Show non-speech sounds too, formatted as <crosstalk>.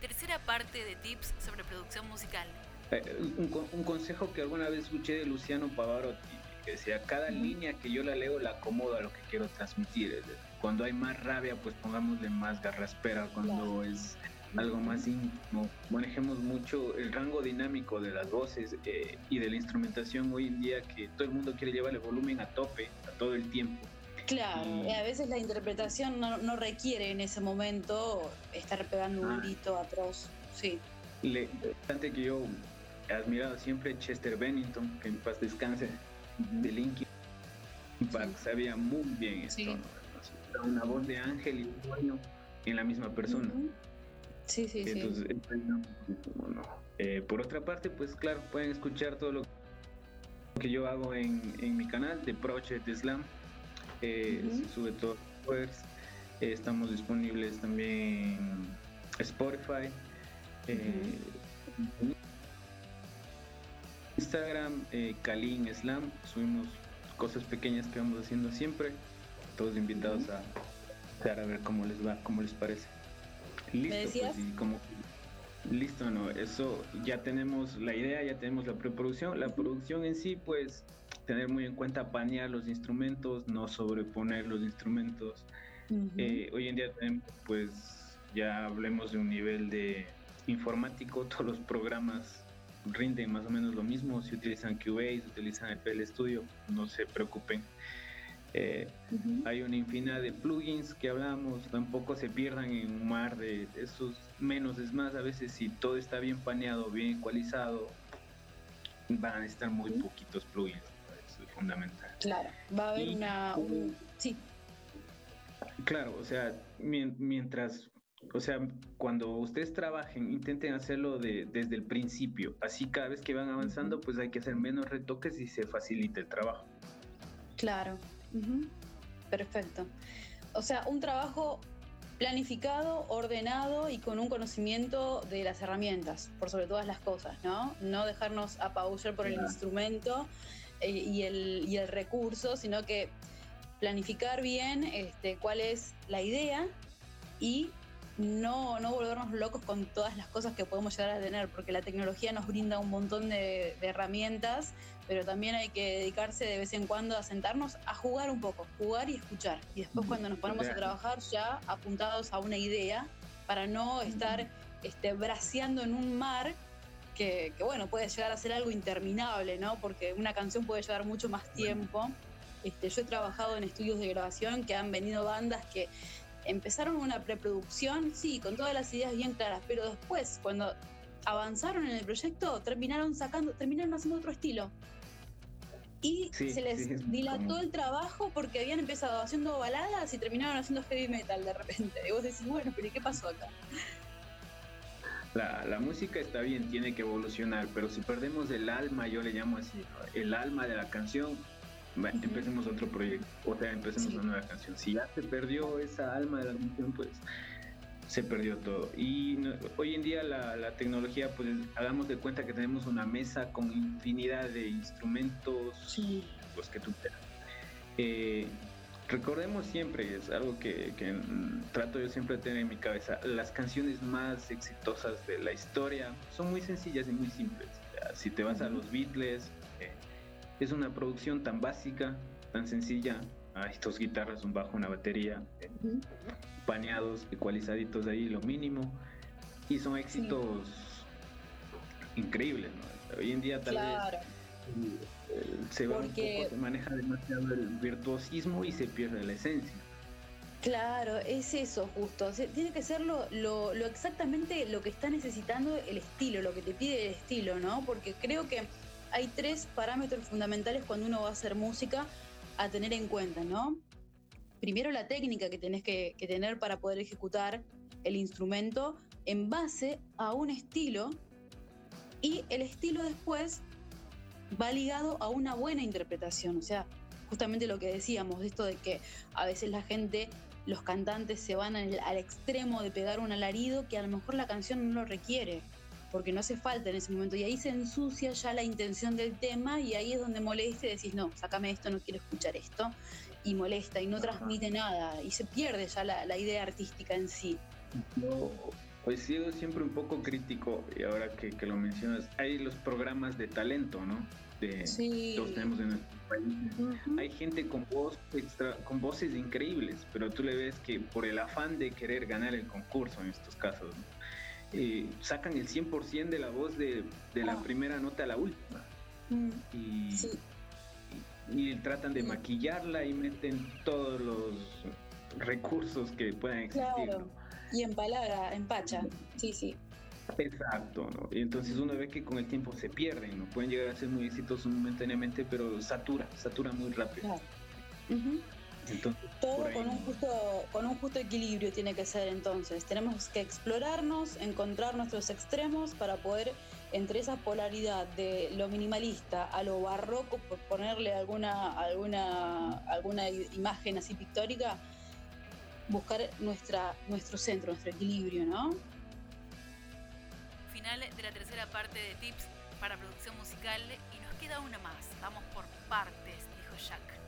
tercera parte de tips sobre producción musical. Eh, un, consejo que alguna vez escuché de Luciano Pavarotti, que decía, cada línea que yo la leo la acomodo a lo que quiero transmitir. Cuando hay más rabia, pues pongámosle más garraspera. Cuando es algo más íntimo, manejemos mucho el rango dinámico de las voces eh, y de la instrumentación hoy en día, que todo el mundo quiere llevar el volumen a tope, a todo el tiempo. Claro, y a veces la interpretación no, requiere en ese momento estar pegando un ah. grito atroz. Sí. Le, antes que yo he admirado siempre Chester Bennington, que en paz descanse, de Linkin Park, sabía muy bien esto, Una voz de ángel y un dueño en la misma persona. Sí, sí, Entonces, eh, por otra parte, pues claro, pueden escuchar todo lo que yo hago en, en mi canal de Project Slam. Eh, Se sube todo pues, estamos disponibles también en Spotify. Eh, Instagram, eh, Kalin Slam, subimos cosas pequeñas que vamos haciendo siempre. Todos invitados a, a ver cómo les va, cómo les parece. Listo, pues, como listo, no, eso ya tenemos la idea, ya tenemos la preproducción. La producción en sí, pues, tener muy en cuenta panear los instrumentos, no sobreponer los instrumentos. Eh, hoy en día, pues, ya hablemos de un nivel de informático, <laughs> todos los programas rinden más o menos lo mismo. Si utilizan Cubase, utilizan el PL Studio, no se preocupen. Eh, hay una infinidad de plugins que hablamos, tampoco se pierdan en un mar de esos menos es más. A veces, si todo está bien paneado, bien ecualizado, van a estar muy poquitos plugins. Fundamental. Claro, va a haber una. sí. Claro, o sea, mientras o sea, cuando ustedes trabajen, intenten hacerlo de, desde el principio. Así cada vez que van avanzando, pues hay que hacer menos retoques y se facilita el trabajo. Claro. Perfecto. O sea, un trabajo planificado, ordenado y con un conocimiento de las herramientas, por sobre todas las cosas, ¿no? No dejarnos apabullar por el instrumento eh, y, el, y el recurso, sino que planificar bien este, cuál es la idea y no, no volvernos locos con todas las cosas que podemos llegar a tener, porque la tecnología nos brinda un montón de, herramientas, pero también hay que dedicarse de vez en cuando a sentarnos a jugar un poco, jugar y escuchar. Y después cuando nos ponemos a trabajar ya apuntados a una idea para no estar este, braceando en un mar que, bueno, puede llegar a ser algo interminable, ¿no? Porque una canción puede llevar mucho más tiempo. Este, yo he trabajado en estudios de grabación que han venido bandas que empezaron una preproducción, sí, con todas las ideas bien claras, pero después, cuando avanzaron en el proyecto, terminaron sacando, terminaron haciendo otro estilo. Y se les dilató el trabajo porque habían empezado haciendo baladas y terminaron haciendo heavy metal de repente. Y vos decís, bueno, pero ¿y qué pasó acá? La, la, música está bien, tiene que evolucionar, pero si perdemos el alma, yo le llamo así, el alma de la canción, empecemos otro proyecto, o sea, empecemos una nueva canción. Si ya se perdió esa alma de la canción, pues se perdió todo. Y hoy en día la, tecnología, pues hagamos de cuenta que tenemos una mesa con infinidad de instrumentos, los que tú quieras. Eh, recordemos siempre, es algo que, trato yo siempre de tener en mi cabeza, las canciones más exitosas de la historia son muy sencillas y muy simples. si te vas a los Beatles, eh, es una producción tan básica, tan sencilla. Hay dos guitarras, un bajo, una batería, paneados, ecualizaditos ahí, lo mínimo. Y son éxitos increíbles, Hoy en día tal vez eh, se, va un poco, se maneja demasiado el virtuosismo y se pierde la esencia. Claro, es eso justo. tiene que ser lo, lo, exactamente lo que está necesitando el estilo, lo que te pide el estilo, ¿no? Porque creo que hay tres parámetros fundamentales cuando uno va a hacer música a tener en cuenta, ¿no? Primero la técnica que tenés que, tener para poder ejecutar el instrumento en base a un estilo y el estilo después va ligado a una buena interpretación, o sea, justamente lo que decíamos, de esto de que a veces la gente, los cantantes se van al, al extremo de pegar un alarido que a lo mejor la canción no lo requiere porque no hace falta en ese momento. Y ahí se ensucia ya la intención del tema y ahí es donde molesta y decís, no, sácame esto, no quiero escuchar esto. Y molesta y no transmite nada y se pierde ya la, idea artística en sí. Pues sí, siempre un poco crítico, y ahora que, que, lo mencionas, hay los programas de talento, ¿no? De, sí. Los tenemos en nuestro país. Hay gente con, voz extra, con voces increíbles, pero tú le ves que por el afán de querer ganar el concurso en estos casos, eh, sacan el 100% de la voz de, de la Ah. primera nota a la última. Mm, Y, Sí. y, y tratan de maquillarla y meten todos los recursos que puedan existir. Claro. ¿no? Y empalaga, empacha. Sí, sí. Exacto, ¿no? Y entonces uno ve que con el tiempo se pierden, ¿no? Pueden llegar a ser muy exitosos momentáneamente, pero satura, satura muy rápido. Claro. Entonces, Todo ahí con un, justo, con un justo equilibrio tiene que ser entonces. Tenemos que explorarnos, encontrar nuestros extremos para poder, entre esa polaridad de lo minimalista a lo barroco, por ponerle alguna, alguna, alguna imagen así pictórica, buscar nuestra, nuestro centro, nuestro equilibrio, ¿no? Final de la tercera parte de Tips para producción musical y nos queda una más. Vamos por partes, dijo Jack.